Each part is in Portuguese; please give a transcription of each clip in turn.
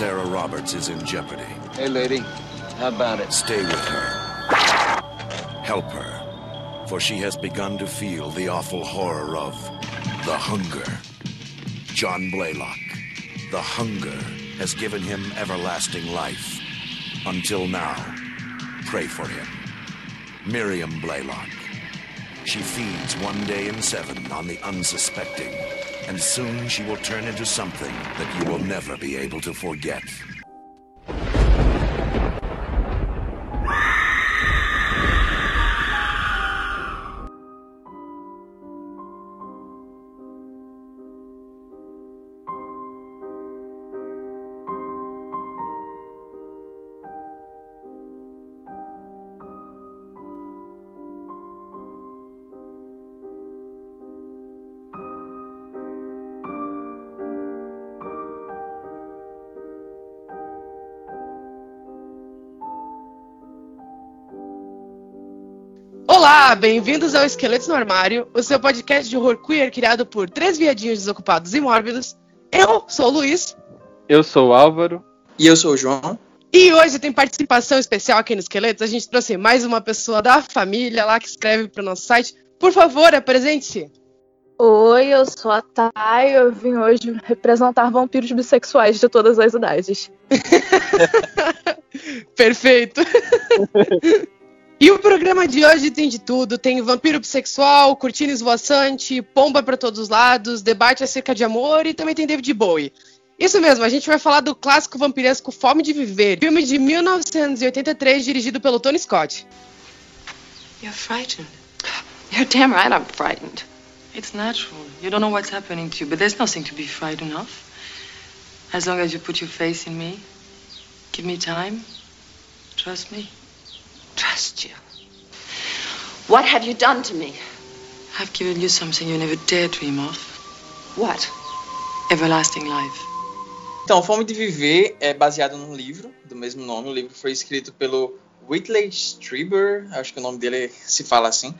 Sarah Roberts is in jeopardy. Hey, lady, how about it? Stay with her. Help her, for she has begun to feel the awful horror of the hunger. John Blaylock, the hunger has given him everlasting life. Until now, pray for him. Miriam Blaylock. She feeds one day in seven on the unsuspecting, and soon she will turn into something that you will never be able to forget. Olá, bem-vindos ao Esqueletos no Armário, o seu podcast de horror queer criado por três viadinhos desocupados e mórbidos. Eu sou o Luiz. Eu sou o Álvaro. E eu sou o João. E hoje tem participação especial aqui no Esqueletos. A gente trouxe mais uma pessoa da família lá que escreve para o nosso site. Por favor, apresente-se. Oi, eu sou a Thay. Eu vim hoje representar vampiros bissexuais de todas as idades. Perfeito. E o programa de hoje tem de tudo: tem vampiro bissexual, cortina esvoaçante, pomba para todos os lados, debate acerca de amor e também tem David Bowie. Isso mesmo, a gente vai falar do clássico vampiresco Fome de Viver, filme de 1983 dirigido pelo Tony Scott. You're frightened. You're damn right I'm frightened. It's natural. You don't know what's happening to you, but there's nothing to be frightened of. As long as you put your faith in me, give me time, trust me. Trust you. What have you done to me? I've given you something you never dare dream of. What? Everlasting life. Então, Fome de Viver é baseado num livro do mesmo nome. O livro foi escrito pelo Whitley Strieber, acho que o nome dele se fala assim.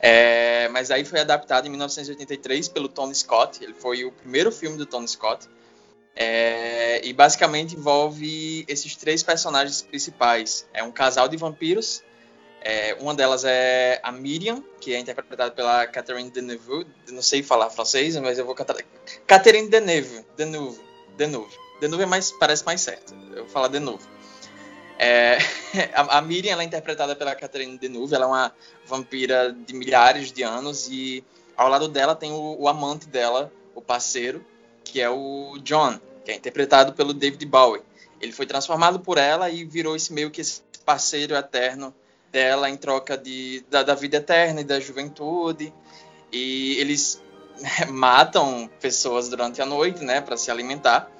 É, mas aí foi adaptado em 1983 pelo Tony Scott. Ele foi o primeiro filme do Tony Scott. É, e basicamente envolve esses três personagens principais. É um casal de vampiros. É, uma delas é a Miriam, que é interpretada pela Catherine Deneuve. Não sei falar francês, mas eu vou cantar. Catherine Deneuve. Deneuve. Deneuve. Deneuve é mais, parece mais certo. Eu vou falar Deneuve. É, a, a, Miriam ela é interpretada pela Catherine Deneuve. Ela é uma vampira de milhares de anos e ao lado dela tem o, o amante dela, o parceiro, que é o John, que é interpretado pelo David Bowie. Ele foi transformado por ela e virou esse meio que esse parceiro eterno dela em troca de, da, da vida eterna e da juventude. E eles matam pessoas durante a noite, né, para se alimentar,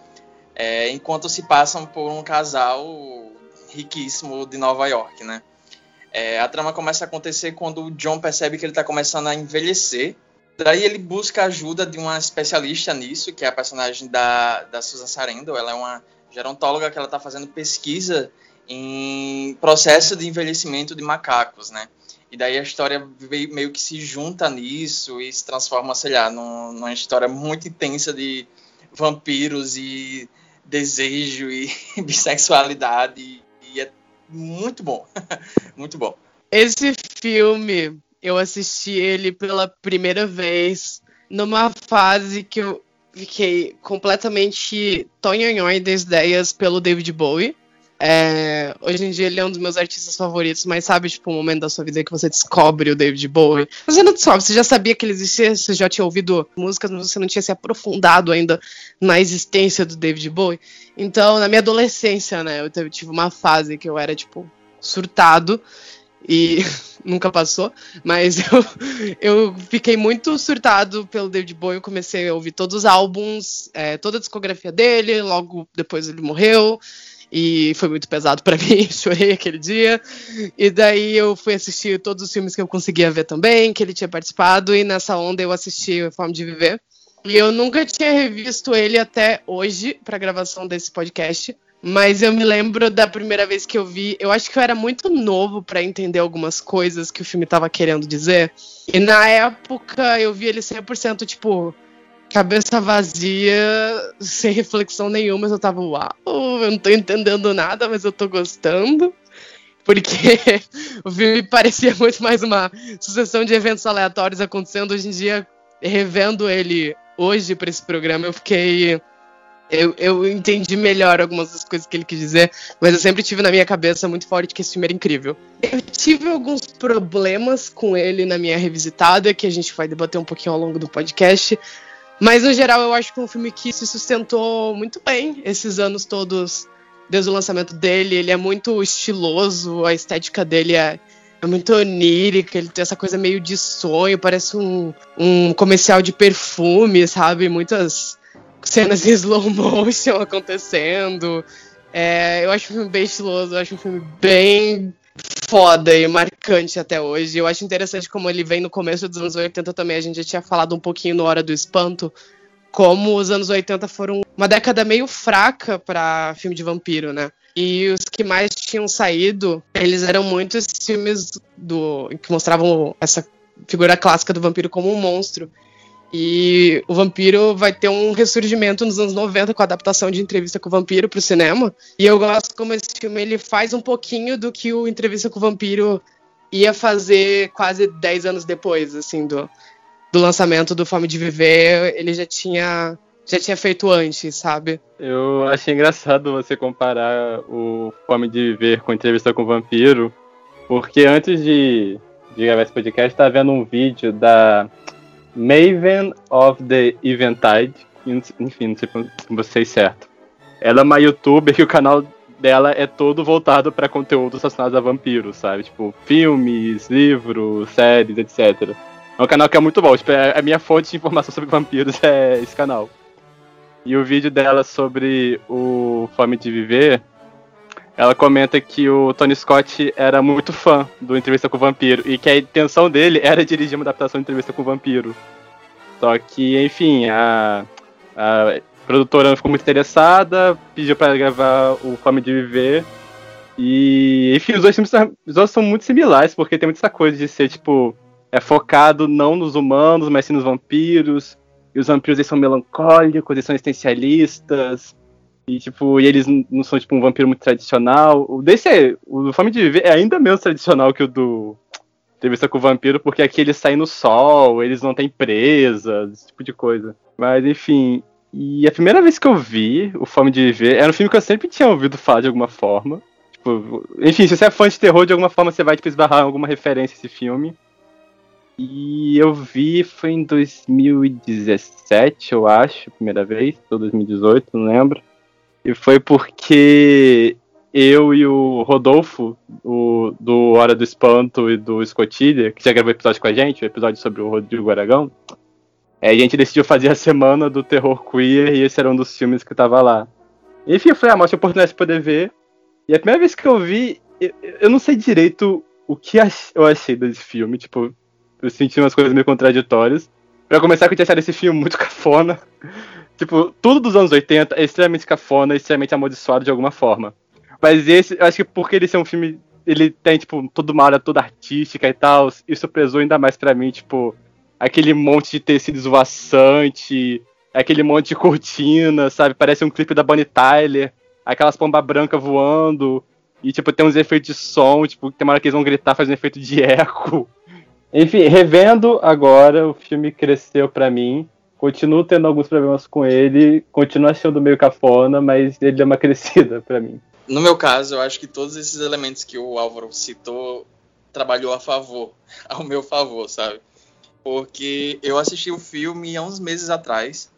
é, enquanto se passam por um casal riquíssimo de Nova York, né. É, a trama começa a acontecer quando o John percebe que ele está começando a envelhecer Daí ele busca a ajuda de uma especialista nisso, que é a personagem da, da Susan Sarandon. Ela é uma gerontóloga que ela está fazendo pesquisa em processo de envelhecimento de macacos, né? E daí a história meio que se junta nisso e se transforma, sei lá, numa história muito intensa de vampiros e desejo e bissexualidade. E é muito bom. muito bom. Esse filme eu assisti ele pela primeira vez numa fase que eu fiquei completamente tonhonhói das ideias pelo David Bowie. É, hoje em dia ele é um dos meus artistas favoritos, mas sabe, tipo, o um momento da sua vida que você descobre o David Bowie. Você não descobre, você já sabia que ele existia, você já tinha ouvido músicas, mas você não tinha se aprofundado ainda na existência do David Bowie. Então, na minha adolescência, né, eu tive uma fase que eu era, tipo, surtado e nunca passou, mas eu, eu fiquei muito surtado pelo David Bowie, eu comecei a ouvir todos os álbuns, é, toda a discografia dele, logo depois ele morreu, e foi muito pesado para mim, chorei aquele dia, e daí eu fui assistir todos os filmes que eu conseguia ver também, que ele tinha participado, e nessa onda eu assisti Forma de Viver, e eu nunca tinha revisto ele até hoje, para gravação desse podcast, mas eu me lembro da primeira vez que eu vi, eu acho que eu era muito novo para entender algumas coisas que o filme tava querendo dizer. E na época eu vi ele 100% tipo cabeça vazia, sem reflexão nenhuma, mas eu tava, uau, eu não tô entendendo nada, mas eu tô gostando. Porque o filme parecia muito mais uma sucessão de eventos aleatórios acontecendo hoje em dia, revendo ele hoje para esse programa, eu fiquei eu, eu entendi melhor algumas das coisas que ele quis dizer, mas eu sempre tive na minha cabeça muito forte que esse filme era incrível. Eu tive alguns problemas com ele na minha revisitada, que a gente vai debater um pouquinho ao longo do podcast, mas no geral eu acho que é um filme que se sustentou muito bem esses anos todos desde o lançamento dele. Ele é muito estiloso, a estética dele é, é muito onírica, ele tem essa coisa meio de sonho, parece um, um comercial de perfume, sabe? Muitas cenas em slow motion acontecendo. É, eu acho um filme bem estiloso, eu acho um filme bem foda e marcante até hoje. Eu acho interessante como ele vem no começo dos anos 80 também. A gente já tinha falado um pouquinho no Hora do Espanto, como os anos 80 foram uma década meio fraca para filme de vampiro, né? E os que mais tinham saído, eles eram muitos filmes do que mostravam essa figura clássica do vampiro como um monstro. E o Vampiro vai ter um ressurgimento nos anos 90 com a adaptação de Entrevista com o Vampiro para o cinema. E eu gosto como esse filme ele faz um pouquinho do que o Entrevista com o Vampiro ia fazer quase 10 anos depois, assim, do, do lançamento do Fome de Viver. Ele já tinha já tinha feito antes, sabe? Eu achei engraçado você comparar o Fome de Viver com Entrevista com o Vampiro, porque antes de, de gravar esse podcast, estava vendo um vídeo da Maven of the Eventide. Enfim, não sei se vocês certo. Ela é uma youtuber que o canal dela é todo voltado para conteúdo relacionado a vampiros, sabe? Tipo, filmes, livros, séries, etc. É um canal que é muito bom. Tipo, é a minha fonte de informação sobre vampiros é esse canal. E o vídeo dela sobre o Fome de Viver ela comenta que o Tony Scott era muito fã do Entrevista com o Vampiro e que a intenção dele era dirigir uma adaptação de Entrevista com o Vampiro. Só que, enfim, a, a produtora ficou muito interessada, pediu para gravar o Fome de Viver. E, enfim, os dois filmes dois são muito similares, porque tem muita essa coisa de ser, tipo, é focado não nos humanos, mas sim nos vampiros. E os vampiros eles são melancólicos, eles são existencialistas. E, tipo, e eles não são, tipo, um vampiro muito tradicional. O desse é. O Fome de Viver é ainda menos tradicional que o do Entrevista com o Vampiro, porque aqui eles saem no sol, eles não têm presa, esse tipo de coisa. Mas, enfim. E a primeira vez que eu vi o Fome de Viver era um filme que eu sempre tinha ouvido falar de alguma forma. Tipo, enfim, se você é fã de terror, de alguma forma você vai tipo, esbarrar em alguma referência a esse filme. E eu vi foi em 2017, eu acho, primeira vez, ou 2018, não lembro. E foi porque eu e o Rodolfo, o, do Hora do Espanto e do Escotilha, que já gravou episódio com a gente, o episódio sobre o Rodrigo Aragão, é, a gente decidiu fazer a semana do terror queer e esse era um dos filmes que tava lá. Enfim, eu falei, ah, oportunidade de poder ver. E a primeira vez que eu vi, eu, eu não sei direito o que eu achei desse filme, tipo, eu senti umas coisas meio contraditórias. Pra começar, que eu tinha achado esse filme muito cafona. Tipo, tudo dos anos 80 é extremamente cafona, extremamente amaldiçoado de alguma forma. Mas esse, eu acho que porque ele é um filme. Ele tem, tipo, toda uma área toda artística e tal, isso pesou ainda mais pra mim, tipo, aquele monte de tecido esvoaçante, aquele monte de cortina, sabe? Parece um clipe da Bonnie Tyler, aquelas pombas brancas voando, e, tipo, tem uns efeitos de som, tipo, tem uma hora que eles vão gritar, faz um efeito de eco. Enfim, revendo agora, o filme cresceu pra mim. Continuo tendo alguns problemas com ele, continuo achando meio cafona, mas ele é uma crescida para mim. No meu caso, eu acho que todos esses elementos que o Álvaro citou trabalhou a favor, ao meu favor, sabe? Porque eu assisti o filme há uns meses atrás,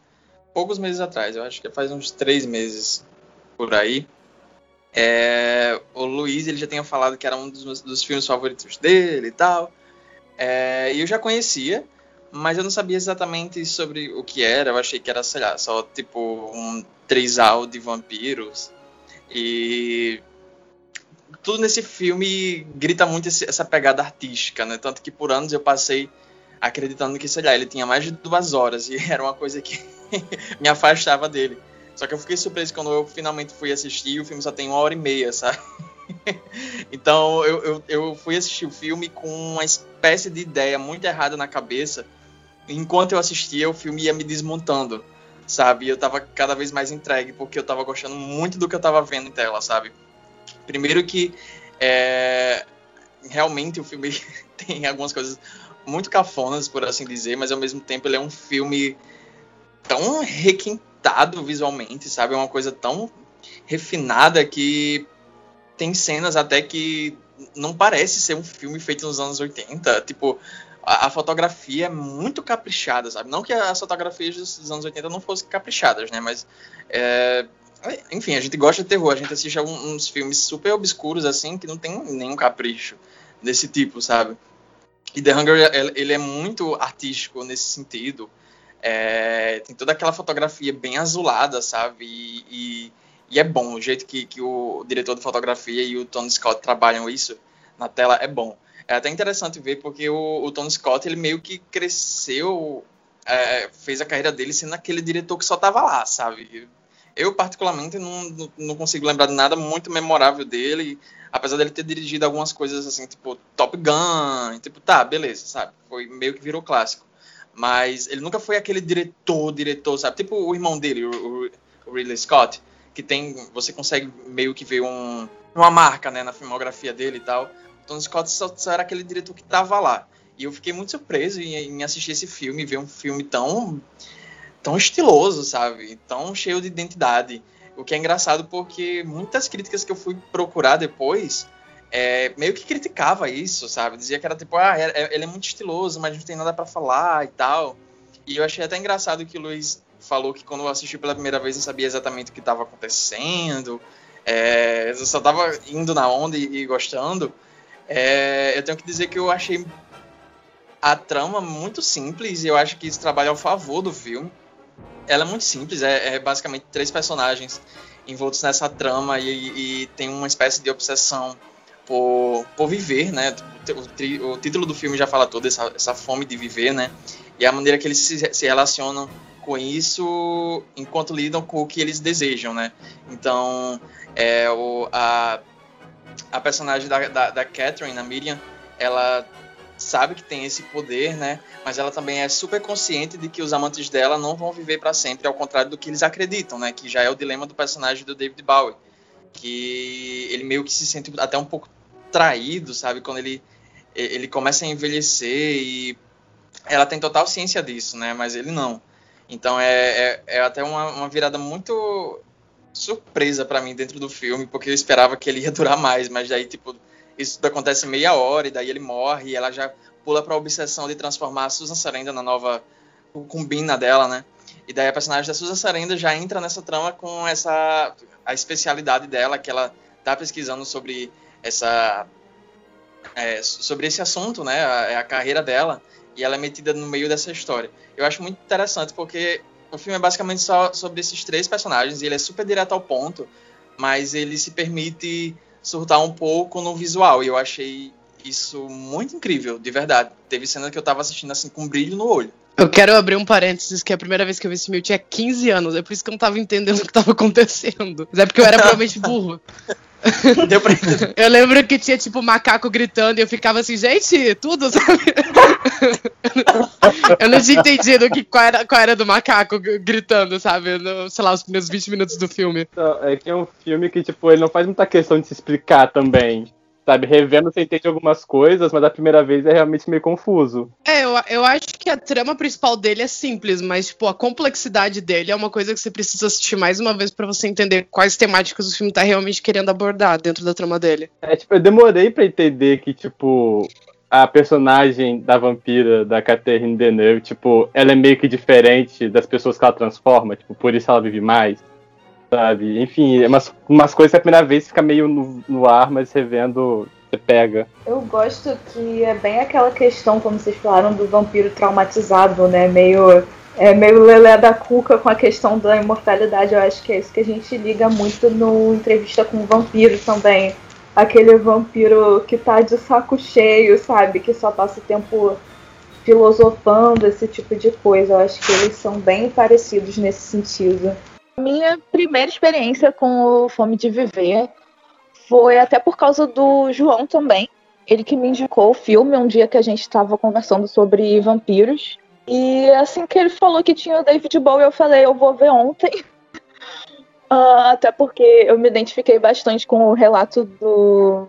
poucos meses atrás, eu acho que faz uns três meses por aí. É, o Luiz ele já tinha falado que era um dos, dos filmes favoritos dele e tal. É, e eu já conhecia, mas eu não sabia exatamente sobre o que era. Eu achei que era, sei lá, só tipo um trisal de vampiros. E tudo nesse filme grita muito essa pegada artística, né? Tanto que por anos eu passei acreditando que, sei lá, ele tinha mais de duas horas e era uma coisa que me afastava dele. Só que eu fiquei surpreso quando eu finalmente fui assistir o filme só tem uma hora e meia, sabe? então eu, eu, eu fui assistir o filme com uma espécie de ideia muito errada na cabeça enquanto eu assistia, o filme ia me desmontando, sabe? Eu tava cada vez mais entregue, porque eu tava gostando muito do que eu tava vendo em tela, sabe? Primeiro que é, realmente o filme tem algumas coisas muito cafonas, por assim dizer, mas ao mesmo tempo ele é um filme tão requintado visualmente, sabe? É uma coisa tão refinada que tem cenas até que não parece ser um filme feito nos anos 80. Tipo, a, a fotografia é muito caprichada, sabe? Não que as fotografias dos anos 80 não fossem caprichadas, né? Mas, é, enfim, a gente gosta de terror. A gente assiste uns filmes super obscuros, assim, que não tem nenhum capricho desse tipo, sabe? E The Hunger, ele é muito artístico nesse sentido. É, tem toda aquela fotografia bem azulada, sabe? E, e, e, é bom, o jeito que, que o diretor de fotografia e o Tony Scott trabalham isso na tela é bom. É até interessante ver porque o, o Tony Scott, ele meio que cresceu, é, fez a carreira dele sendo aquele diretor que só tava lá, sabe? Eu, particularmente, não, não consigo lembrar de nada muito memorável dele, apesar dele ter dirigido algumas coisas assim, tipo Top Gun, tipo, tá, beleza, sabe? Foi meio que virou clássico. Mas ele nunca foi aquele diretor, diretor, sabe? Tipo o irmão dele, o, o Ridley Scott, que tem, você consegue meio que ver um, uma marca, né, na filmografia dele e tal. Tony Scott só, só, era aquele diretor que tava lá. E eu fiquei muito surpreso em, em assistir esse filme, ver um filme tão tão estiloso, sabe? Tão cheio de identidade. O que é engraçado porque muitas críticas que eu fui procurar depois é, meio que criticava isso, sabe? Dizia que era tipo, ah, é, é, ele é muito estiloso, mas não tem nada para falar e tal. E eu achei até engraçado que o Luiz falou que quando eu assisti pela primeira vez não sabia exatamente o que estava acontecendo. É, eu só tava indo na onda e, e gostando. É, eu tenho que dizer que eu achei a trama muito simples e eu acho que isso trabalha ao favor do filme. Ela é muito simples, é, é basicamente três personagens envoltos nessa trama e, e tem uma espécie de obsessão por, por viver, né? O, o, título do filme já fala toda essa, essa fome de viver, né? E a maneira que eles se, se relacionam com isso enquanto lidam com o que eles desejam, né? Então, é, o, a, a personagem da, da, da Catherine, a Miriam, ela sabe que tem esse poder, né? Mas ela também é super consciente de que os amantes dela não vão viver para sempre, ao contrário do que eles acreditam, né? Que já é o dilema do personagem do David Bowie, que ele meio que se sente até um pouco traído, sabe? Quando ele, ele começa a envelhecer e ela tem total ciência disso, né? Mas ele não. Então é, é, é até uma, uma, virada muito surpresa para mim dentro do filme, porque eu esperava que ele ia durar mais, mas daí, tipo, isso acontece meia hora e daí ele morre e ela já pula pra obsessão de transformar a Susan Sarandon na nova cumbina dela, né? E daí a personagem da Susan Sarandon já entra nessa trama com essa a especialidade dela que ela tá pesquisando sobre essa é, sobre esse assunto, né? A, é a, carreira dela e ela é metida no meio dessa história. Eu acho muito interessante porque o filme é basicamente só sobre esses três personagens e ele é super direto ao ponto, mas ele se permite surtar um pouco no visual e eu achei isso muito incrível, de verdade. Teve cena que eu tava assistindo assim com um brilho no olho. Eu quero abrir um parênteses, que a primeira vez que eu vi esse filme eu tinha 15 anos, é por isso que eu não tava entendendo o que tava acontecendo. Mas é porque eu era provavelmente burro. Deu pra entender. Eu lembro que tinha, tipo, macaco gritando e eu ficava assim, gente, tudo, sabe? eu não tinha entendido que, qual, era, qual era do macaco gritando, sabe? No, sei lá, os primeiros 20 minutos do filme. É que é um filme que, tipo, ele não faz muita questão de se explicar também sabe? Revendo você entende algumas coisas, mas a primeira vez é realmente meio confuso. É, eu, eu acho que a trama principal dele é simples, mas, tipo, a complexidade dele é uma coisa que você precisa assistir mais uma vez para você entender quais temáticas o filme tá realmente querendo abordar dentro da trama dele. É, tipo, eu demorei para entender que, tipo, a personagem da vampira, da Catherine Deneuve, tipo, ela é meio que diferente das pessoas que ela transforma, tipo, por isso ela vive mais sabe? Enfim, é umas, umas coisas a primeira vez fica meio no, no ar, mas revendo você pega. Eu gosto que é bem aquela questão, como vocês falaram, do vampiro traumatizado, né? Meio, é meio lelé da cuca com a questão da imortalidade. Eu acho que é isso que a gente liga muito no Entrevista com o Vampiro também. Aquele vampiro que tá de saco cheio, sabe? Que só passa o tempo filosofando, esse tipo de coisa. Eu acho que eles são bem parecidos nesse sentido. Minha primeira experiência com o Fome de Viver foi até por causa do João também. Ele que me indicou o filme um dia que a gente estava conversando sobre vampiros. E assim que ele falou que tinha o David Bowie, eu falei, eu vou ver ontem. Uh, até porque eu me identifiquei bastante com o relato do.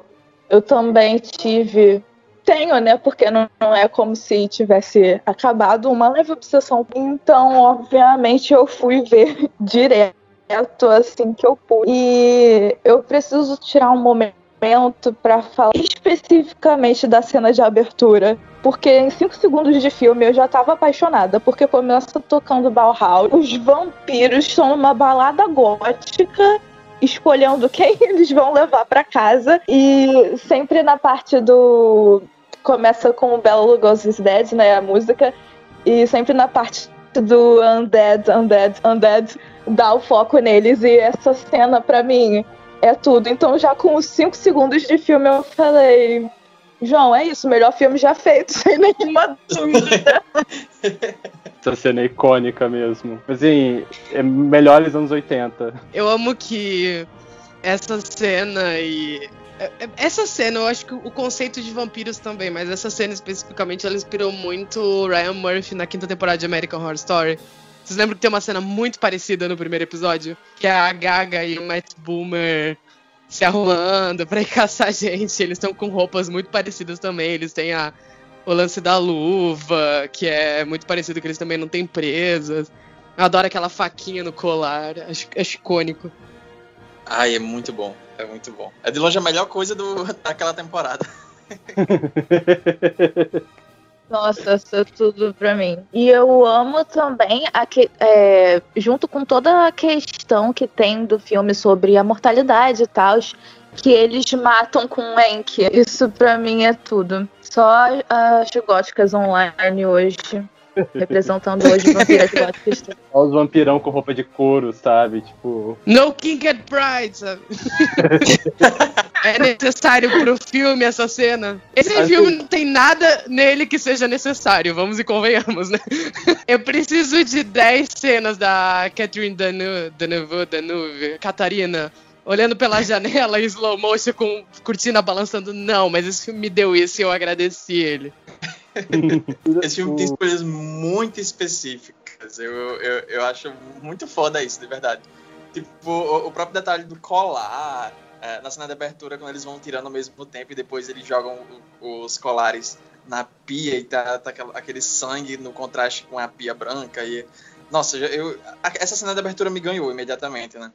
Eu também tive. Tenho, né? Porque não, não é como se tivesse acabado uma leve obsessão. Então, obviamente, eu fui ver direto assim que eu pude. E eu preciso tirar um momento para falar especificamente da cena de abertura. Porque em 5 segundos de filme eu já tava apaixonada, porque começa tocando Bauhaus, os vampiros estão numa balada gótica, escolhendo quem eles vão levar para casa, e sempre na parte do. Começa com o Bela Lugosi's Dead, né? A música, e sempre na parte do Undead, Undead, Undead, dá o foco neles, e essa cena para mim é tudo. Então, já com os 5 segundos de filme, eu falei: João, é isso, melhor filme já feito, sem nenhuma dúvida. Essa cena é icônica mesmo. Assim, é melhores anos 80. Eu amo que essa cena e. É, é, essa cena, eu acho que o conceito de vampiros também, mas essa cena especificamente, ela inspirou muito o Ryan Murphy na quinta temporada de American Horror Story. Vocês lembram que tem uma cena muito parecida no primeiro episódio? Que é a Gaga e o Matt Boomer se arrumando pra ir caçar gente. Eles estão com roupas muito parecidas também. Eles têm a, o lance da luva, que é muito parecido, que eles também não têm presas. Eu adoro aquela faquinha no colar. Acho, acho icônico. Ai, é muito bom. É muito bom. É de longe a melhor coisa do, daquela temporada. Nossa, isso é tudo pra mim. E eu amo também, a que, é, junto com toda a questão que tem do filme sobre a mortalidade e tal, que eles matam com Enk. Isso pra mim é tudo. Só as góticas online hoje representando hoje vampiras góticas. Olha os vampirão com roupa de couro, sabe? Tipo. No King and Pride, sabe? é necessário pro filme essa cena. Esse assim... filme não tem nada nele que seja necessário, vamos e convenhamos, né? Eu preciso de 10 cenas da Catherine Deneuve, Deneuve, Deneuve Catarina olhando pela janela em slow motion com cortina balançando. Não, mas esse filme me deu isso e eu agradeci ele. Esse filme tem escolhas muito específicas. Eu, eu, eu acho muito foda isso, de verdade. Tipo, o, o próprio detalhe do colar, é, na cena de abertura, quando eles vão tirando ao mesmo tempo e depois eles jogam os colares na pia e tá, tá aquele sangue no contraste com a pia branca. E, nossa, eu, essa cena de abertura me ganhou imediatamente, né?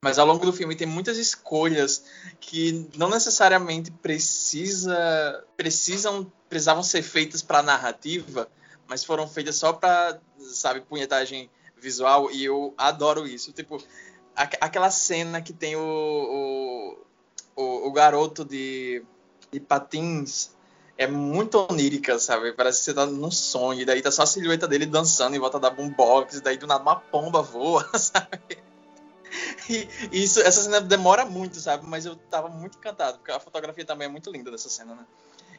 Mas ao longo do filme tem muitas escolhas que não necessariamente precisa, precisam, precisavam ser feitas para narrativa, mas foram feitas só para, sabe, punhetagem visual e eu adoro isso. Tipo, aquela cena que tem o, o, o, o garoto de, de patins é muito onírica, sabe? Parece que você tá num sonho, e daí tá só a silhueta dele dançando em volta da boombox, e daí do nada uma pomba voa, sabe? E isso, essa cena demora muito, sabe? Mas eu tava muito encantado, porque a fotografia também é muito linda dessa cena, né?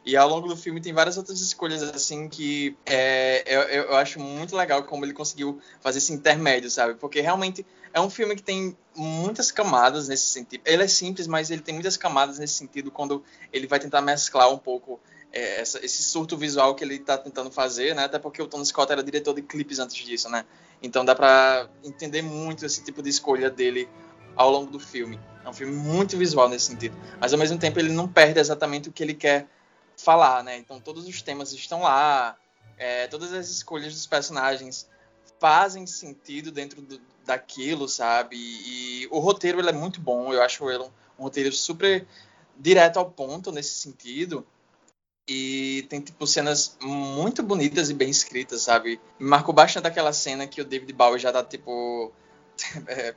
E ao longo do filme tem várias outras escolhas, assim, que é, eu, eu acho muito legal como ele conseguiu fazer esse intermédio, sabe? Porque realmente é um filme que tem muitas camadas nesse sentido. Ele é simples, mas ele tem muitas camadas nesse sentido quando ele vai tentar mesclar um pouco é, essa, esse surto visual que ele está tentando fazer, né? Até porque o Tony Scott era diretor de clipes antes disso, né? Então dá para entender muito esse tipo de escolha dele ao longo do filme. É um filme muito visual nesse sentido, mas ao mesmo tempo ele não perde exatamente o que ele quer falar, né? Então todos os temas estão lá, é, todas as escolhas dos personagens fazem sentido dentro do, daquilo, sabe? E, e o roteiro ele é muito bom, eu acho ele um, um roteiro super direto ao ponto nesse sentido. E tem, tipo, cenas muito bonitas e bem escritas, sabe? Me marcou bastante aquela cena que o David Bowie já tá, tipo, é,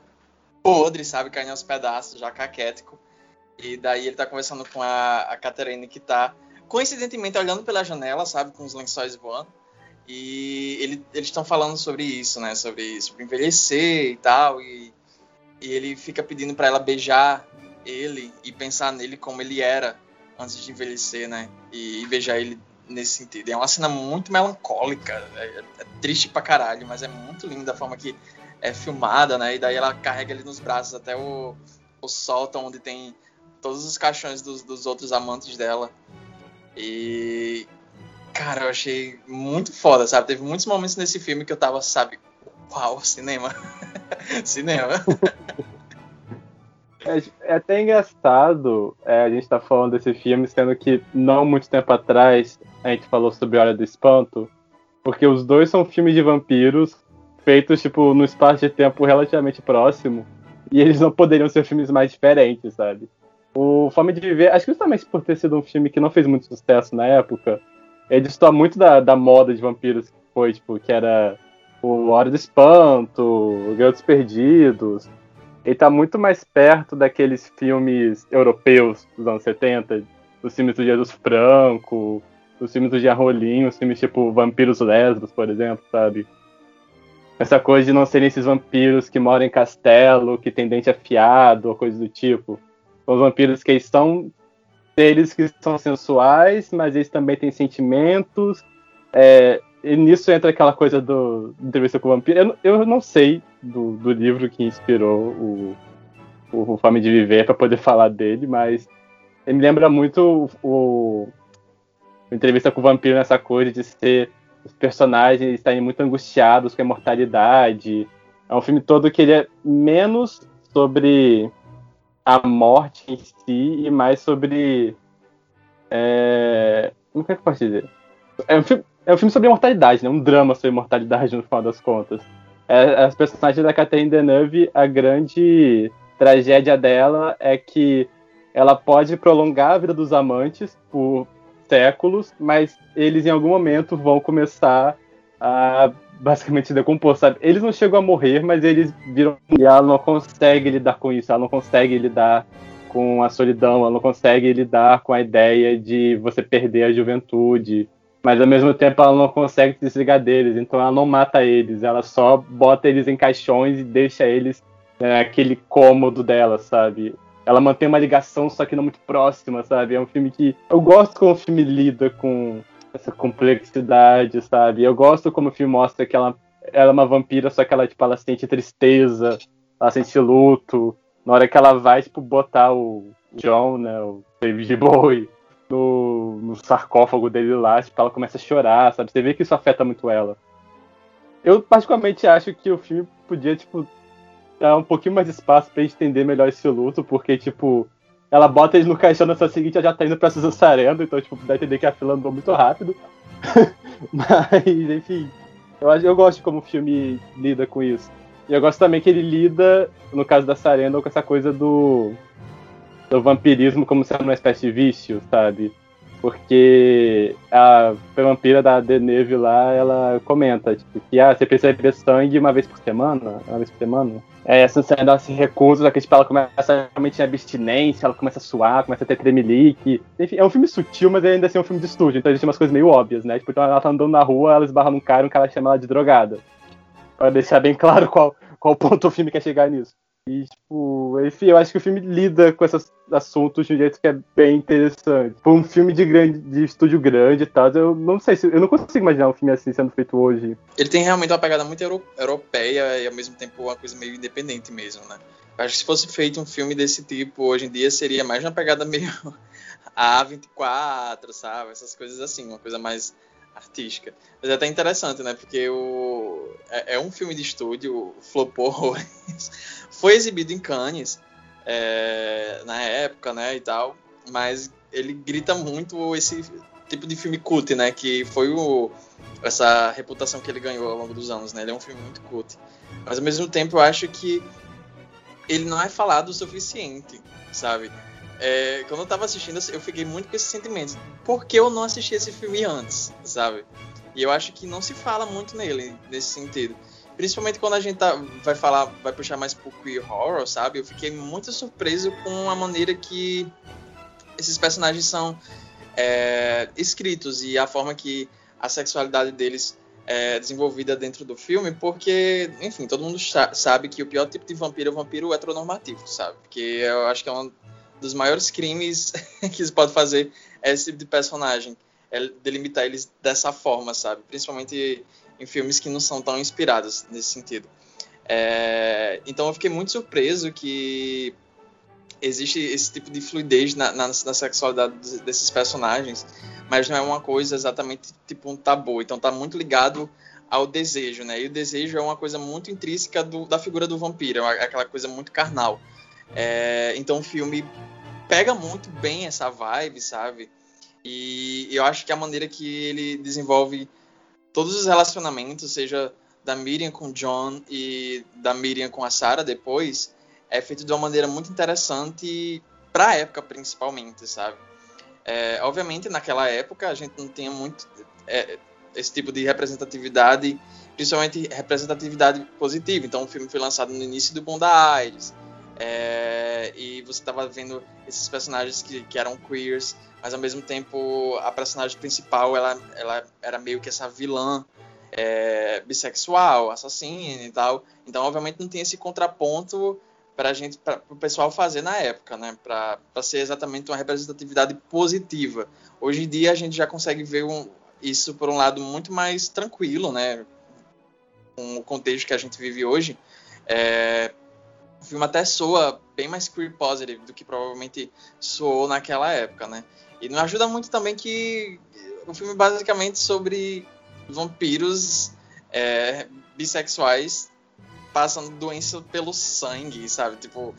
podre, sabe? Caindo aos pedaços, já caquético. E daí ele tá conversando com a, a Catherine que tá, coincidentemente, olhando pela janela, sabe? Com os lençóis voando. E ele, eles estão falando sobre isso, né? Sobre, sobre envelhecer e tal. E, e ele fica pedindo para ela beijar ele e pensar nele como ele era antes de envelhecer, né? E, e beijar ele nesse sentido. É uma cena muito melancólica, é, é, triste pra caralho, mas é muito linda a forma que é filmada, né? E daí ela carrega ele nos braços até o, o sótão onde tem todos os caixões dos, dos outros amantes dela. E Cara, eu achei muito foda, sabe? Teve muitos momentos nesse filme que eu tava, sabe, uau, cinema. cinema. É, é, até engraçado é, a gente tá falando desse filme, sendo que não muito tempo atrás a gente falou sobre Hora do Espanto, porque os dois são filmes de vampiros feitos, tipo, num espaço de tempo relativamente próximo, e eles não poderiam ser filmes mais diferentes, sabe? O Fome de Viver, acho que justamente por ter sido um filme que não fez muito sucesso na época, ele distorce muito da, da moda de vampiros que foi, tipo, que era o Hora do Espanto, o Garotos Perdidos. Ele tá muito mais perto daqueles filmes europeus dos anos 70, dos filmes do dos Franco, dos filmes do Jean Rollin, os filmes tipo Vampiros Lesbos, por exemplo, sabe? Essa coisa de não serem esses vampiros que moram em castelo, que tem dente afiado, ou coisa do tipo. Os vampiros que eles são seres que são sensuais, mas eles também têm sentimentos. É, e nisso entra aquela coisa do, do entrevista com o vampiro. Eu, eu não sei do, do livro que inspirou o, o, o Fome de Viver para poder falar dele, mas ele me lembra muito o, o entrevista com o vampiro nessa coisa de ser os personagens estarem muito angustiados com a imortalidade. É um filme todo que ele é menos sobre a morte em si e mais sobre. É... Como é que eu posso dizer? É um filme, é um filme sobre imortalidade, né? Um drama sobre imortalidade no final das contas. É, as personagens da Catherine Deneuve, a grande tragédia dela é que ela pode prolongar a vida dos amantes por séculos, mas eles em algum momento vão começar basicamente se decompor, sabe? Eles não chegam a morrer, mas eles viram e ela não consegue lidar com isso, ela não consegue lidar com a solidão, ela não consegue lidar com a ideia de você perder a juventude, mas ao mesmo tempo ela não consegue se desligar deles, então ela não mata eles, ela só bota eles em caixões e deixa eles naquele né, cômodo dela, sabe? Ela mantém uma ligação, só que não muito próxima, sabe? É um filme que. Eu gosto como o filme lida com essa complexidade, sabe? Eu gosto como o filme mostra que ela, ela é uma vampira, só que ela, tipo, ela sente tristeza, ela sente luto. Na hora que ela vai, tipo, botar o John, né, o David Bowie, no, no sarcófago dele lá, tipo, ela começa a chorar, sabe? Você vê que isso afeta muito ela. Eu, particularmente, acho que o filme podia, tipo, dar um pouquinho mais de espaço gente entender melhor esse luto, porque, tipo, ela bota eles no caixão na sua seguinte, ela já tá indo pra Susan Sarendo, então, tipo, dá a entender que a fila andou muito rápido. Mas, enfim, eu, eu gosto como o filme lida com isso. E eu gosto também que ele lida, no caso da Sarenda, com essa coisa do, do vampirismo como sendo uma espécie de vício, sabe? Porque a vampira da Deneve lá, ela comenta, tipo, que ah, você precisa beber sangue uma vez por semana, uma vez por semana. É, cena ela se recusa, que tipo, ela começa realmente em abstinência, ela começa a suar, começa a ter tremelique. Enfim, é um filme sutil, mas ainda assim é um filme de estúdio, então existe umas coisas meio óbvias, né? Tipo, então ela tá andando na rua, ela esbarra num cara um cara chama ela de drogada. Pra deixar bem claro qual, qual ponto o filme quer chegar nisso. E, tipo, enfim, eu acho que o filme lida com esses assuntos de um jeito que é bem interessante. Por um filme de grande, de estúdio grande e tal, eu não sei se. Eu não consigo imaginar um filme assim sendo feito hoje. Ele tem realmente uma pegada muito euro, europeia e ao mesmo tempo uma coisa meio independente mesmo, né? Eu acho que se fosse feito um filme desse tipo hoje em dia seria mais uma pegada meio A24, sabe? Essas coisas assim, uma coisa mais artística. Mas é até interessante, né? Porque o, é, é um filme de estúdio, flopou foi exibido em Cannes é, na época, né, e tal, mas ele grita muito esse tipo de filme cult, né, que foi o, essa reputação que ele ganhou ao longo dos anos, né, ele é um filme muito cult. Mas ao mesmo tempo eu acho que ele não é falado o suficiente, sabe? É, quando eu tava assistindo, eu fiquei muito com esse sentimento. Por que eu não assisti esse filme antes, sabe? E eu acho que não se fala muito nele, nesse sentido. Principalmente quando a gente tá, vai falar, vai puxar mais pro queer horror, sabe? Eu fiquei muito surpreso com a maneira que esses personagens são é, escritos e a forma que a sexualidade deles é desenvolvida dentro do filme, porque, enfim, todo mundo sabe que o pior tipo de vampiro é o vampiro heteronormativo, sabe? Porque eu acho que é um dos maiores crimes que se pode fazer é esse tipo de personagem, é delimitar eles dessa forma, sabe? Principalmente em filmes que não são tão inspirados nesse sentido. É, então eu fiquei muito surpreso que existe esse tipo de fluidez na, na, na, sexualidade desses personagens, mas não é uma coisa exatamente tipo um tabu. Então tá muito ligado ao desejo, né? E o desejo é uma coisa muito intrínseca do, da figura do vampiro, é aquela coisa muito carnal. É, então o filme pega muito bem essa vibe, sabe? E eu acho que a maneira que ele desenvolve todos os relacionamentos, seja da Miriam com John e da Miriam com a Sarah depois, é feito de uma maneira muito interessante para a época principalmente, sabe? É, obviamente naquela época a gente não tinha muito é, esse tipo de representatividade, principalmente representatividade positiva. Então o filme foi lançado no início do Bom Aires, é, e você estava vendo esses personagens que, que eram queers, mas ao mesmo tempo a personagem principal ela, ela era meio que essa vilã é, bissexual, assassina e tal. Então, obviamente, não tem esse contraponto para gente, para o pessoal fazer na época, né? Para ser exatamente uma representatividade positiva. Hoje em dia a gente já consegue ver um, isso por um lado muito mais tranquilo, né? Com o contexto que a gente vive hoje. É, o filme até soa bem mais queer positive do que provavelmente soou naquela época, né? E não ajuda muito também que o filme é basicamente sobre vampiros é, bissexuais passando doença pelo sangue, sabe? Tipo,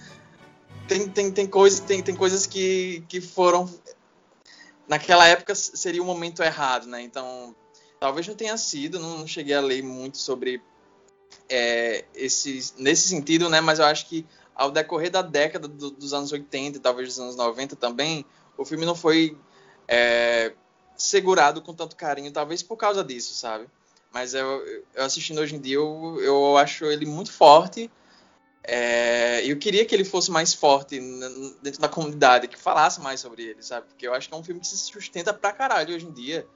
tem, tem, tem, coisa, tem, tem coisas que, que foram. Naquela época seria o momento errado, né? Então, talvez não tenha sido, não, não cheguei a ler muito sobre é, esse, nesse sentido, né? Mas eu acho que ao decorrer da década do, dos anos 80 e talvez dos anos 90 também, o filme não foi é, segurado com tanto carinho, talvez por causa disso, sabe? Mas eu, eu assistindo hoje em dia, eu, eu acho ele muito forte. É, eu queria que ele fosse mais forte dentro da comunidade, que falasse mais sobre ele, sabe? Porque eu acho que é um filme que se sustenta pra caralho hoje em dia.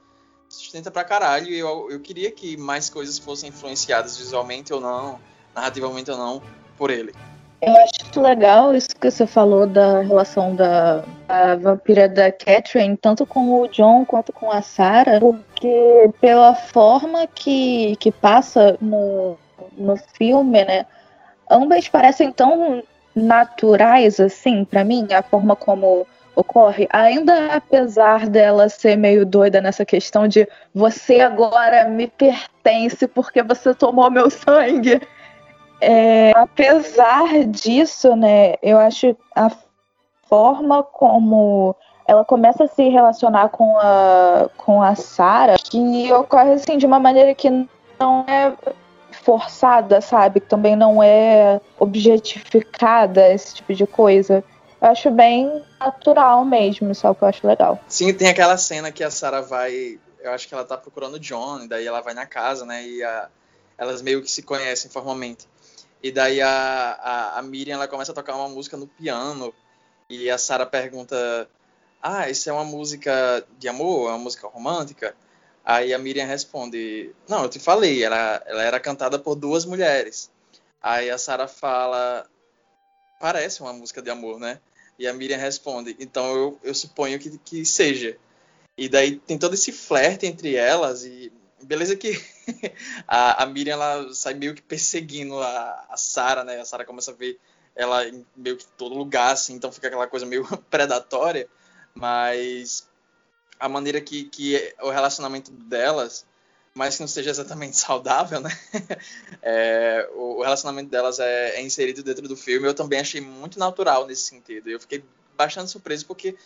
Sustenta pra caralho e eu, eu queria que mais coisas fossem influenciadas visualmente ou não, narrativamente ou não, por ele. Eu acho legal isso que você falou da relação da, da vampira da Catherine, tanto com o John quanto com a Sarah, porque pela forma que, que passa no, no filme, né? Ambas parecem tão naturais, assim, para mim, a forma como ocorre, ainda apesar dela ser meio doida nessa questão de você agora me pertence porque você tomou meu sangue. É, apesar disso, né, eu acho a forma como ela começa a se relacionar com a, com a Sarah, que ocorre assim de uma maneira que não é forçada, sabe? Que também não é objetificada, esse tipo de coisa. Eu acho bem natural mesmo, só que eu acho legal. Sim, tem aquela cena que a Sarah vai. Eu acho que ela tá procurando o John, e daí ela vai na casa, né? E a, elas meio que se conhecem formalmente. E daí a, a, a Miriam ela começa a tocar uma música no piano. E a Sarah pergunta: Ah, isso é uma música de amor? É uma música romântica? Aí a Miriam responde: Não, eu te falei, ela, ela era cantada por duas mulheres. Aí a Sarah fala: Parece uma música de amor, né? E a Miriam responde: Então eu, eu suponho que, que seja. E daí tem todo esse flerte entre elas e beleza que a, a Miriam ela sai meio que perseguindo a, a Sarah, né? A Sarah começa a ver ela em meio que todo lugar, assim, então fica aquela coisa meio predatória, mas a maneira que, que é o relacionamento delas, mas que não seja exatamente saudável, né? É, o, o, relacionamento delas é, é inserido dentro do filme, eu também achei muito natural nesse sentido. Eu fiquei bastante surpreso porque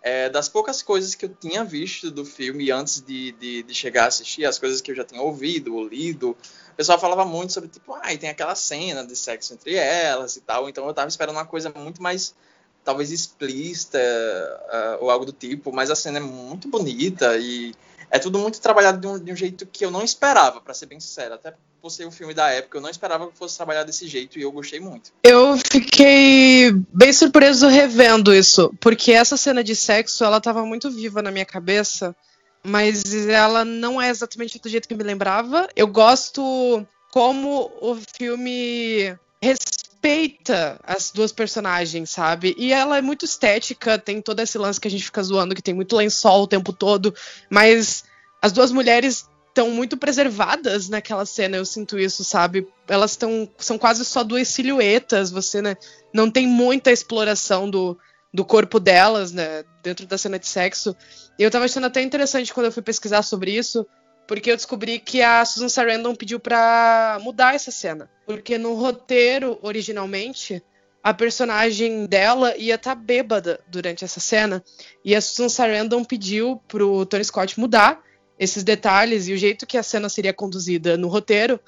é, das poucas coisas que eu tinha visto do filme antes de, de, de, chegar a assistir, as coisas que eu já tinha ouvido ou lido, o pessoal falava muito sobre, tipo, ah, tem aquela cena de sexo entre elas e tal, então eu tava esperando uma coisa muito mais, talvez explícita uh, ou algo do tipo, mas a cena é muito bonita e é tudo muito trabalhado de um, de um jeito que eu não esperava, para ser bem sincero, até por ser um filme da época, eu não esperava que fosse trabalhar desse jeito e eu gostei muito. Eu fiquei bem surpreso revendo isso, porque essa cena de sexo, ela tava muito viva na minha cabeça, mas ela não é exatamente do jeito que eu me lembrava. Eu gosto como o filme respeita as duas personagens, sabe? E ela é muito estética, tem todo esse lance que a gente fica zoando, que tem muito lençol o tempo todo, mas as duas mulheres estão muito preservadas naquela cena, eu sinto isso, sabe? Elas estão são quase só duas silhuetas, você né, não tem muita exploração do, do corpo delas, né, dentro da cena de sexo. E eu tava achando até interessante quando eu fui pesquisar sobre isso, porque eu descobri que a Susan Sarandon pediu para mudar essa cena, porque no roteiro originalmente a personagem dela ia estar tá bêbada durante essa cena. E a Susan Sarandon pediu pro Tony Scott mudar esses detalhes e o jeito que a cena seria conduzida no roteiro,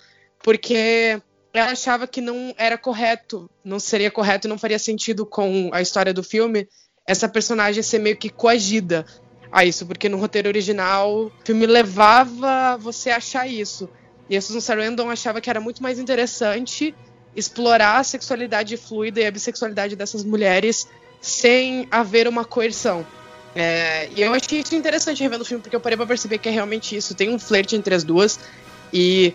porque ela achava que não era correto, não seria correto não faria sentido com a história do filme essa personagem ser meio que coagida a isso, porque no roteiro original o filme levava você a achar isso. E a Susan Sarandon achava que era muito mais interessante explorar a sexualidade fluida e a bissexualidade dessas mulheres sem haver uma coerção. É, e eu achei isso interessante revendo o filme, porque eu parei pra perceber que é realmente isso. Tem um flerte entre as duas. E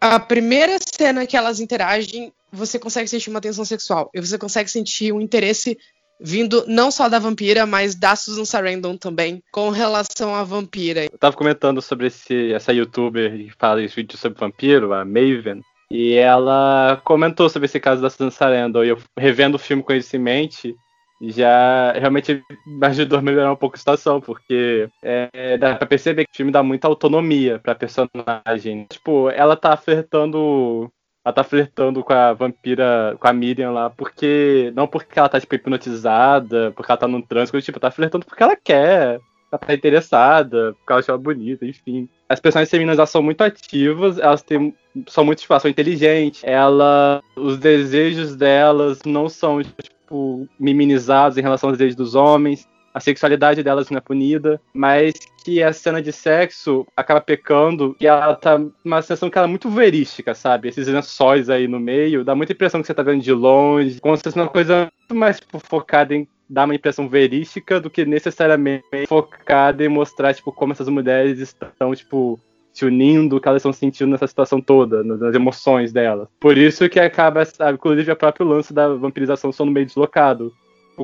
a primeira cena que elas interagem, você consegue sentir uma tensão sexual. E você consegue sentir um interesse vindo não só da vampira, mas da Susan Sarandon também, com relação à vampira. Eu tava comentando sobre esse, essa youtuber que fala esse vídeo sobre vampiro, a Maven. E ela comentou sobre esse caso da Susan Sarandon. E eu revendo o filme com mente, já realmente me ajudou a melhorar um pouco a situação, porque é, dá pra perceber que o filme dá muita autonomia pra personagem. Tipo, ela tá flertando. Ela tá flertando com a vampira, com a Miriam lá, porque. Não porque ela tá, tipo, hipnotizada, porque ela tá num trânsito, tipo, tá flertando porque ela quer. Ela tá interessada, porque ela acha ela bonita, enfim. As personagens femininas elas são muito ativas, elas têm, são muito, tipo, são inteligentes. Ela, os desejos delas não são, tipo, minimizados em relação aos desejos dos homens, a sexualidade delas não é punida, mas que a cena de sexo acaba pecando e ela tá uma sensação que ela é muito verística, sabe? Esses lençóis aí no meio, dá muita impressão que você tá vendo de longe, como se fosse uma coisa muito mais focada em dar uma impressão verística do que necessariamente focada em mostrar, tipo, como essas mulheres estão, tipo, se unindo, o que elas estão sentindo nessa situação toda, nas emoções delas. Por isso que acaba, sabe, inclusive, o próprio lance da vampirização só no meio deslocado.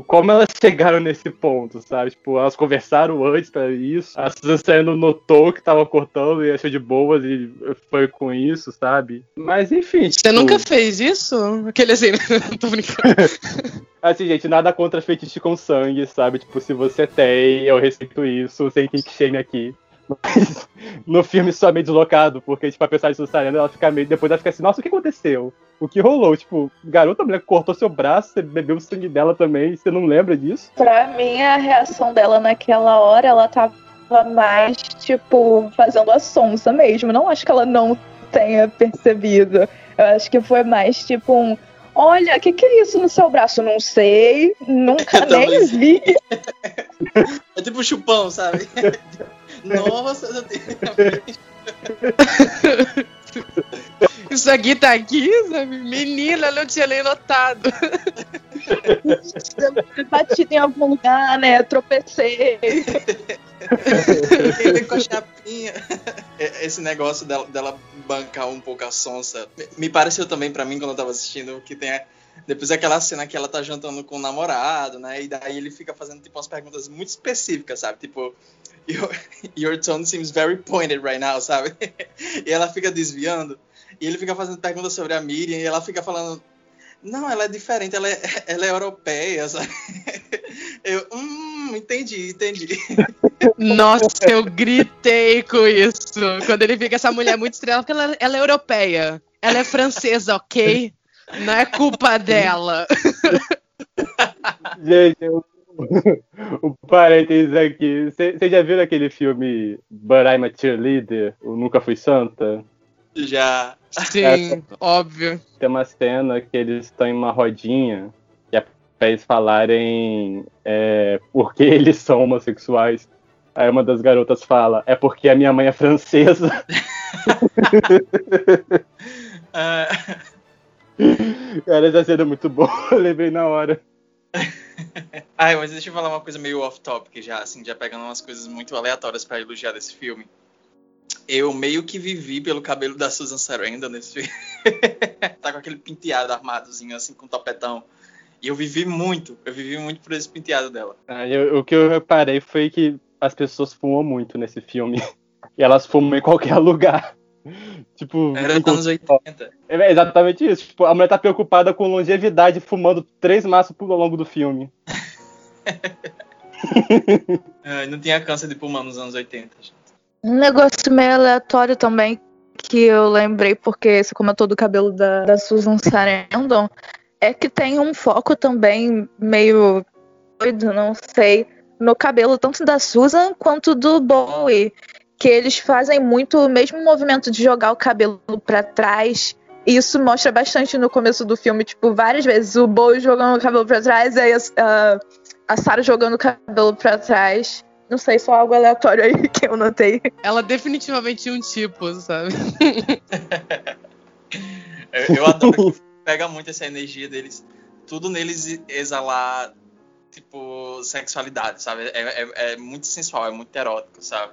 Como elas chegaram nesse ponto, sabe? Tipo, elas conversaram antes para isso. A Susan Sarandon notou que tava cortando e achou de boas e foi com isso, sabe? Mas enfim. Você tipo... nunca fez isso? Aquele assim, tô brincando. assim, gente, nada contra fetiche com sangue, sabe? Tipo, se você tem, eu respeito isso, sem que shame aqui. Mas no filme só meio deslocado, porque, tipo, a personagem do Saranda, ela fica meio. Depois ela fica assim, nossa, o que aconteceu? O que rolou? Tipo, garota, a mulher cortou seu braço, você bebeu o sangue dela também, você não lembra disso? Pra mim, a reação dela naquela hora, ela tava mais, tipo, fazendo a sonsa mesmo. Não acho que ela não tenha percebido. Eu acho que foi mais, tipo, um. Olha, o que, que é isso no seu braço? Não sei, nunca nem vi. É tipo chupão, sabe? Nossa, eu tenho. Isso aqui tá aqui, sabe? Menina, não tinha nem notado. Bati em algum lugar, né? Tropecei. Ele com a chapinha. Esse negócio dela, dela, bancar um pouco a sonsa me pareceu também para mim quando eu tava assistindo que tem depois aquela cena que ela tá jantando com o namorado, né? E daí ele fica fazendo tipo umas perguntas muito específicas, sabe? Tipo, your, your tone seems very pointed right now, sabe? e ela fica desviando. E ele fica fazendo perguntas sobre a Miriam e ela fica falando. Não, ela é diferente, ela é, ela é europeia, sabe? Eu, hum, entendi, entendi. Nossa, eu gritei com isso. Quando ele fica essa mulher muito estrela, porque ela, ela é europeia. Ela é francesa, ok? Não é culpa dela. Gente, eu o parênteses aqui. Você já viu aquele filme But I'm a Cheerleader? O Nunca Fui Santa? Já. Sim, é, óbvio. Tem uma cena que eles estão em uma rodinha que é pra eles falarem é, por que eles são homossexuais. Aí uma das garotas fala, é porque a minha mãe é francesa. uh... Cara, essa cena é muito boa, eu lembrei na hora. Ai, mas deixa eu falar uma coisa meio off-topic já, assim, já pegando umas coisas muito aleatórias para elogiar desse filme. Eu meio que vivi pelo cabelo da Susan Sarandon nesse filme. tá com aquele penteado armadozinho, assim, com topetão. E eu vivi muito, eu vivi muito por esse penteado dela. Ah, eu, o que eu reparei foi que as pessoas fumam muito nesse filme. e elas fumam em qualquer lugar. Tipo, Era dos anos 80. É exatamente isso. Tipo, a mulher tá preocupada com longevidade, fumando três maços ao longo do filme. É, não tinha câncer de pulmão nos anos 80. gente. Um negócio meio aleatório também que eu lembrei porque você comentou do cabelo da, da Susan Sarandon é que tem um foco também meio doido, não sei, no cabelo tanto da Susan quanto do Bowie, que eles fazem muito o mesmo movimento de jogar o cabelo pra trás. E isso mostra bastante no começo do filme, tipo, várias vezes o Bowie jogando o cabelo pra trás e aí a, a Sarah jogando o cabelo pra trás. Não sei, só algo aleatório aí que eu notei. Ela definitivamente tinha um tipo, sabe? Eu, eu adoro que pega muito essa energia deles. Tudo neles exalar, tipo, sexualidade, sabe? É, é- é muito sensual, é muito erótico, sabe?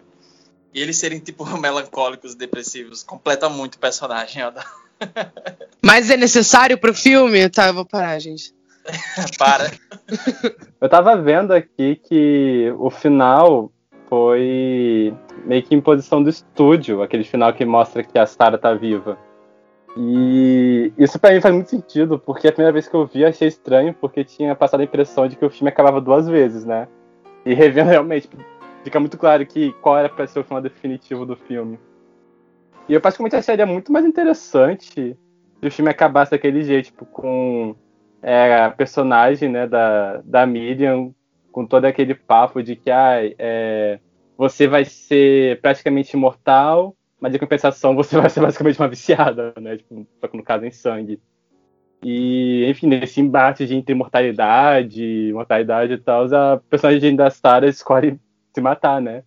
E eles serem, tipo, melancólicos, depressivos, completa muito o personagem. adoro. Mas é necessário pro filme? Tá, eu vou parar, gente. Para. Eu tava vendo aqui que o final foi meio que imposição do estúdio, aquele final que mostra que a Sarah tá viva. E isso pra mim faz muito sentido, porque a primeira vez que eu vi achei estranho, porque tinha passado a impressão de que o filme acabava duas vezes, né? E revendo realmente, fica muito claro que qual era pra ser o final definitivo do filme. E eu particularmente acharia muito mais interessante se o filme acabasse daquele jeito, tipo, com é, a personagem né, da, da Miriam, com todo aquele papo de que ai, é, você vai ser praticamente imortal, mas em compensação você vai ser basicamente uma viciada, né? Tipo, no caso em sangue. E, enfim, nesse embate de entre imortalidade, mortalidade e tal, a personagem da Sarah escolhe se matar, né?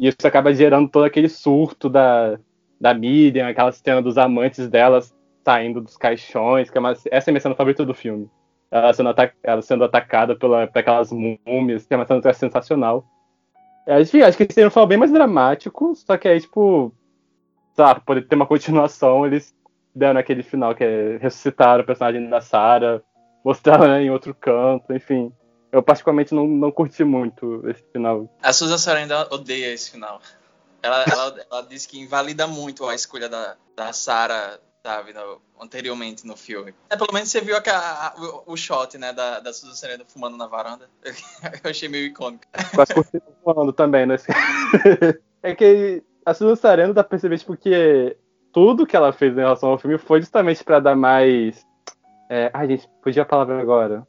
E isso acaba gerando todo aquele surto da, da Miriam, aquela cena dos amantes delas saindo dos caixões, que é uma, essa é a minha cena favorita do filme. Ela sendo, ela sendo atacada pela, por aquelas múmias, que é uma cena sensacional. É, enfim, acho que seria um final bem mais dramático, só que aí, tipo, sabe, poder ter uma continuação, eles deram aquele final que é ressuscitar o personagem da Sarah, mostrar ela em outro canto, enfim. Eu particularmente não, não curti muito esse final. A Susan Sarandon odeia esse final. Ela, ela, ela diz que invalida muito a escolha da, da Sarah, sabe, no- anteriormente no filme. É, pelo menos você viu a, a- o, o shot, né, da, da Susan Sarandon fumando na varanda. Eu achei meio icônico. Quase curti falando também, né? é que a Susan Sarandon dá pra perceber, tipo, que tudo que ela fez em relação ao filme foi justamente pra dar mais. É... Ai, gente, fugiu a palavra agora.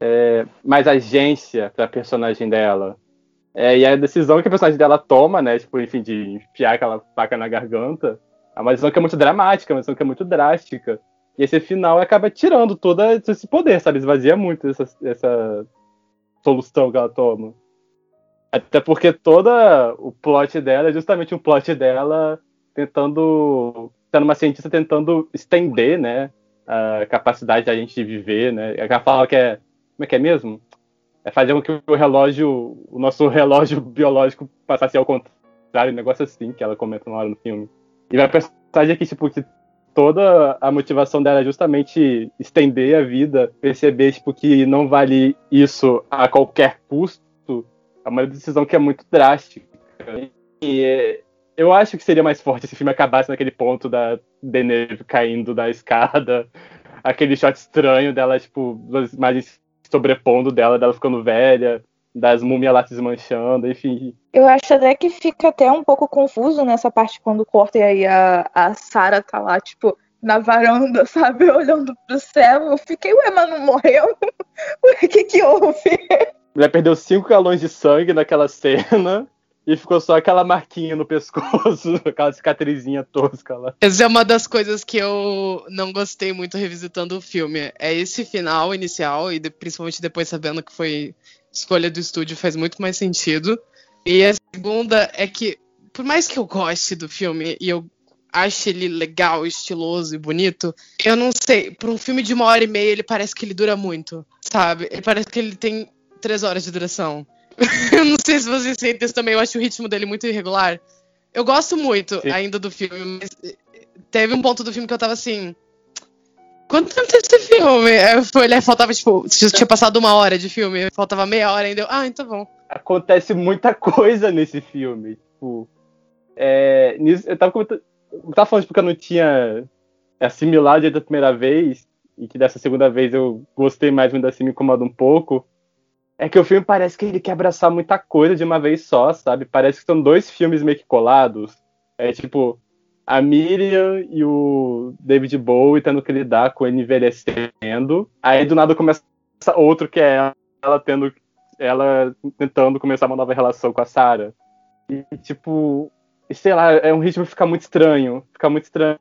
É... Mais agência pra personagem dela. É, e a decisão que a personagem dela toma, né? Tipo, enfim, de enfiar aquela faca na garganta, é uma decisão que é muito dramática, é uma decisão que é muito drástica. E esse final acaba tirando todo esse poder, sabe? Esvazia muito essa, essa solução que ela toma. Até porque toda o plot dela é justamente um plot dela tentando. sendo uma cientista tentando estender, né? A capacidade da gente de viver, né? Ela fala que é. Como é que é mesmo? É fazer com que o relógio. O nosso relógio biológico passasse ao contrário, um negócio assim que ela comenta na hora no filme. E vai personagem aqui, tipo, que toda a motivação dela é justamente estender a vida, perceber, tipo, que não vale isso a qualquer custo é uma decisão que é muito drástica. E é, eu acho que seria mais forte se o filme acabasse naquele ponto da Deneuve caindo da escada, aquele shot estranho dela, tipo, as imagens sobrepondo dela, dela ficando velha, das múmias lá se desmanchando, enfim. Eu acho até que fica até um pouco confuso nessa parte quando corta e aí a, a Sarah tá lá, tipo, na varanda, sabe, olhando pro céu. Eu fiquei, ué, mas não morreu? O que que houve? A mulher perdeu 5 galões de sangue naquela cena e ficou só aquela marquinha no pescoço, aquela cicatrizinha tosca lá. Essa é uma das coisas que eu não gostei muito revisitando o filme. É esse final inicial, e de- principalmente depois sabendo que foi escolha do estúdio, faz muito mais sentido. E a segunda é que, por mais que eu goste do filme e eu ache ele legal, estiloso e bonito, eu não sei, por um filme de uma hora e meia, ele parece que ele dura muito, sabe? Ele parece que ele tem três horas de duração. eu não sei se vocês sentem isso também, eu acho o ritmo dele muito irregular. Eu gosto muito Sim. ainda do filme, mas teve um ponto do filme que eu tava assim. Quanto tempo tem esse filme? Eu fui olhar, faltava, tipo, já tinha passado uma hora de filme, faltava meia hora ainda. Eu, ah, então bom. Acontece muita coisa nesse filme. Tipo, É, nisso, eu tava, eu tava falando porque eu não tinha assimilado desde a primeira vez, e que dessa segunda vez eu gostei mais, ainda assim me incomoda um pouco. É que o filme parece que ele quer abraçar muita coisa de uma vez só, sabe? Parece que são dois filmes meio que colados. É tipo, a Miriam e o David Bowie tendo que lidar com ele envelhecendo. Aí do nada começa outro que é ela, tendo. Ela tentando começar uma nova relação com a Sarah. E tipo, sei lá, é um ritmo que fica muito estranho. Fica muito estranho.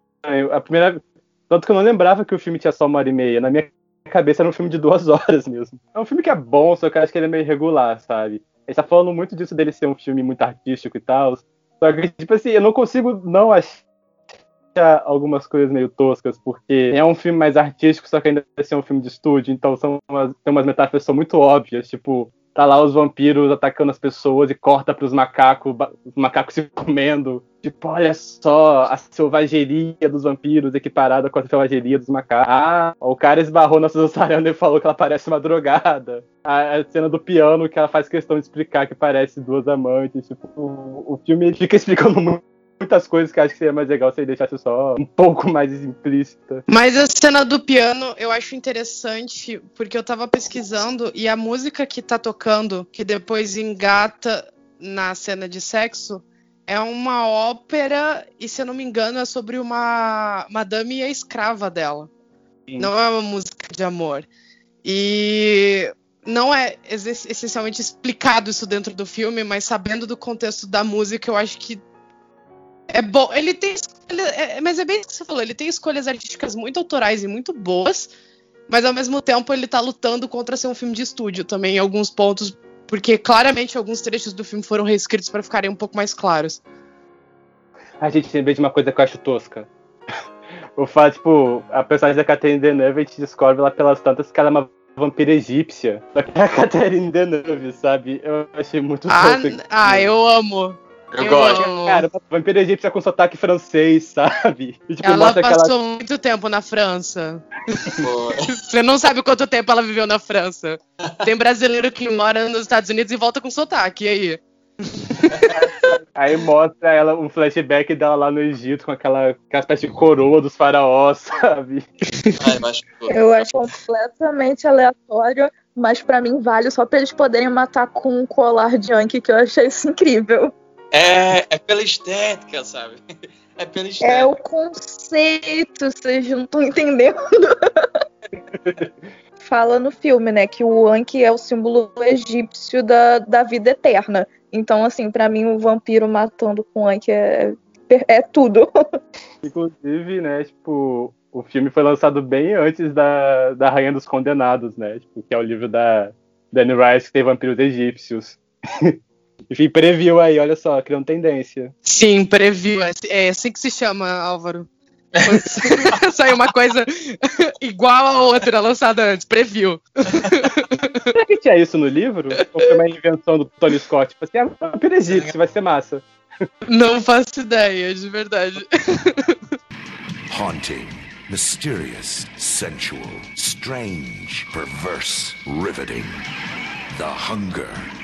A primeira. Tanto que eu não lembrava que o filme tinha só uma hora e meia. Na minha cabeça era um filme de duas horas mesmo. É um filme que é bom, só que eu acho que ele é meio irregular, sabe? A gente tá falando muito disso dele ser um filme muito artístico e tal. Só que, tipo assim, eu não consigo não achar algumas coisas meio toscas, porque é um filme mais artístico, só que ainda é um filme de estúdio, então são umas, tem umas metáforas que são muito óbvias, tipo, tá lá os vampiros atacando as pessoas e corta pros macacos, os macacos se comendo. Tipo, olha só a selvageria dos vampiros equiparada com a selvageria dos macacos. Ah, o cara esbarrou na Sarandon e falou que ela parece uma drogada. A, a, cena do piano que ela faz questão de explicar que parece duas amantes. Tipo, o, o filme fica explicando muito muitas coisas que acho que seria mais legal se ele deixasse só um pouco mais implícita. Mas a cena do piano eu acho interessante porque eu tava pesquisando e a música que tá tocando, que depois engata na cena de sexo, é uma ópera e se eu não me engano é sobre uma madame e a escrava dela. Sim. Não é uma música de amor. E não é essencialmente explicado isso dentro do filme, mas sabendo do contexto da música, eu acho que é bom. Ele tem. é, mas é bem isso que você falou. Ele tem escolhas artísticas muito autorais e muito boas. Mas ao mesmo tempo ele tá lutando contra ser um filme de estúdio também em alguns pontos. Porque claramente alguns trechos do filme foram reescritos para ficarem um pouco mais claros. A gente lembrei de uma coisa que eu acho tosca. o fato, tipo, a personagem da Catherine Deneuve, a gente descobre lá pelas tantas que ela é uma vampira egípcia. Só que é a Catherine Deneuve, sabe? Eu achei muito ah, ah, eu amo. Eu, eu gosto. Cara, vampira egípcia com sotaque francês, sabe? E, tipo, ela passou aquela... muito tempo na França. Você não sabe quanto tempo ela viveu na França. Tem brasileiro que mora nos Estados Unidos e volta com sotaque, e aí? Aí mostra ela um flashback dela lá no Egito com aquela, aquela espécie de coroa dos faraós, sabe? eu acho completamente aleatório, mas para mim vale só pra eles poderem matar com um colar de Anki, que eu achei isso incrível. É, é pela estética, sabe? É pela estética. É o conceito, vocês não estão entendendo. Fala no filme, né, que o Anki é o símbolo egípcio da, da vida eterna. Então, assim, para mim, o vampiro matando com Anki é, é tudo. Inclusive, né, tipo, o filme foi lançado bem antes da, da Rainha dos Condenados, né? Tipo, que é o livro da Danny Rice que tem vampiros egípcios. Enfim, previu aí, olha só, criando tendência. Sim, previu. É, é assim que se chama, Álvaro. Saiu uma coisa igual a outra lançada antes, previu. Será que tinha isso no livro? Ou foi uma invenção do Tony Scott? Tipo assim, ah, vampiro egípcio, vai ser massa. Não faço ideia, de verdade. Haunting, mysterious, sensual, strange, perverse, riveting. The Hunger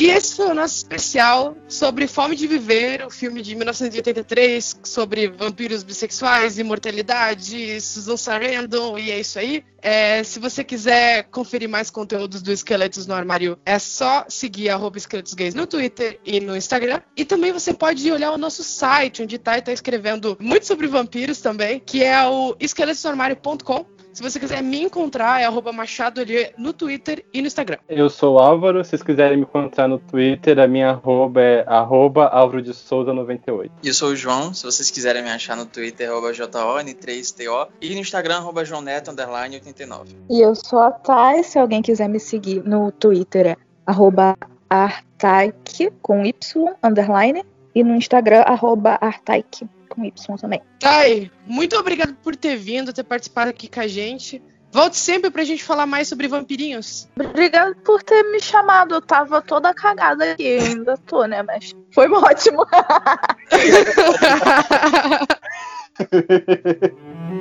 E esse foi o nosso especial sobre Fome de Viver, o filme de 1983 sobre vampiros bissexuais, imortalidade, Susan Sarandon, e é isso aí. É, se você quiser conferir mais conteúdos do Esqueletos no Armário, é só seguir arroba Esqueletos Gays no Twitter e no Instagram. E também você pode olhar o nosso site, onde tá, tá escrevendo muito sobre vampiros também, que é o esqueletosnoarmário.com. Se você quiser me encontrar, é arroba Machado no Twitter e no Instagram. Eu sou o Álvaro. Se vocês quiserem me encontrar no Twitter, a minha arroba é arroba Álvaro de Souza 98. E eu sou o João. Se vocês quiserem me achar no Twitter, arroba JON3TO. E no Instagram, arroba João Neto, underline 89. E eu sou a Thay. Se alguém quiser me seguir no Twitter, é arroba Artaik, com Y, underline. E no Instagram, arroba Artaik com Y também. Ai, muito obrigado por ter vindo, ter participado aqui com a gente. Volte sempre pra gente falar mais sobre vampirinhos. Obrigado por ter me chamado. Eu tava toda cagada aqui, ainda tô, né? Mas foi ótimo.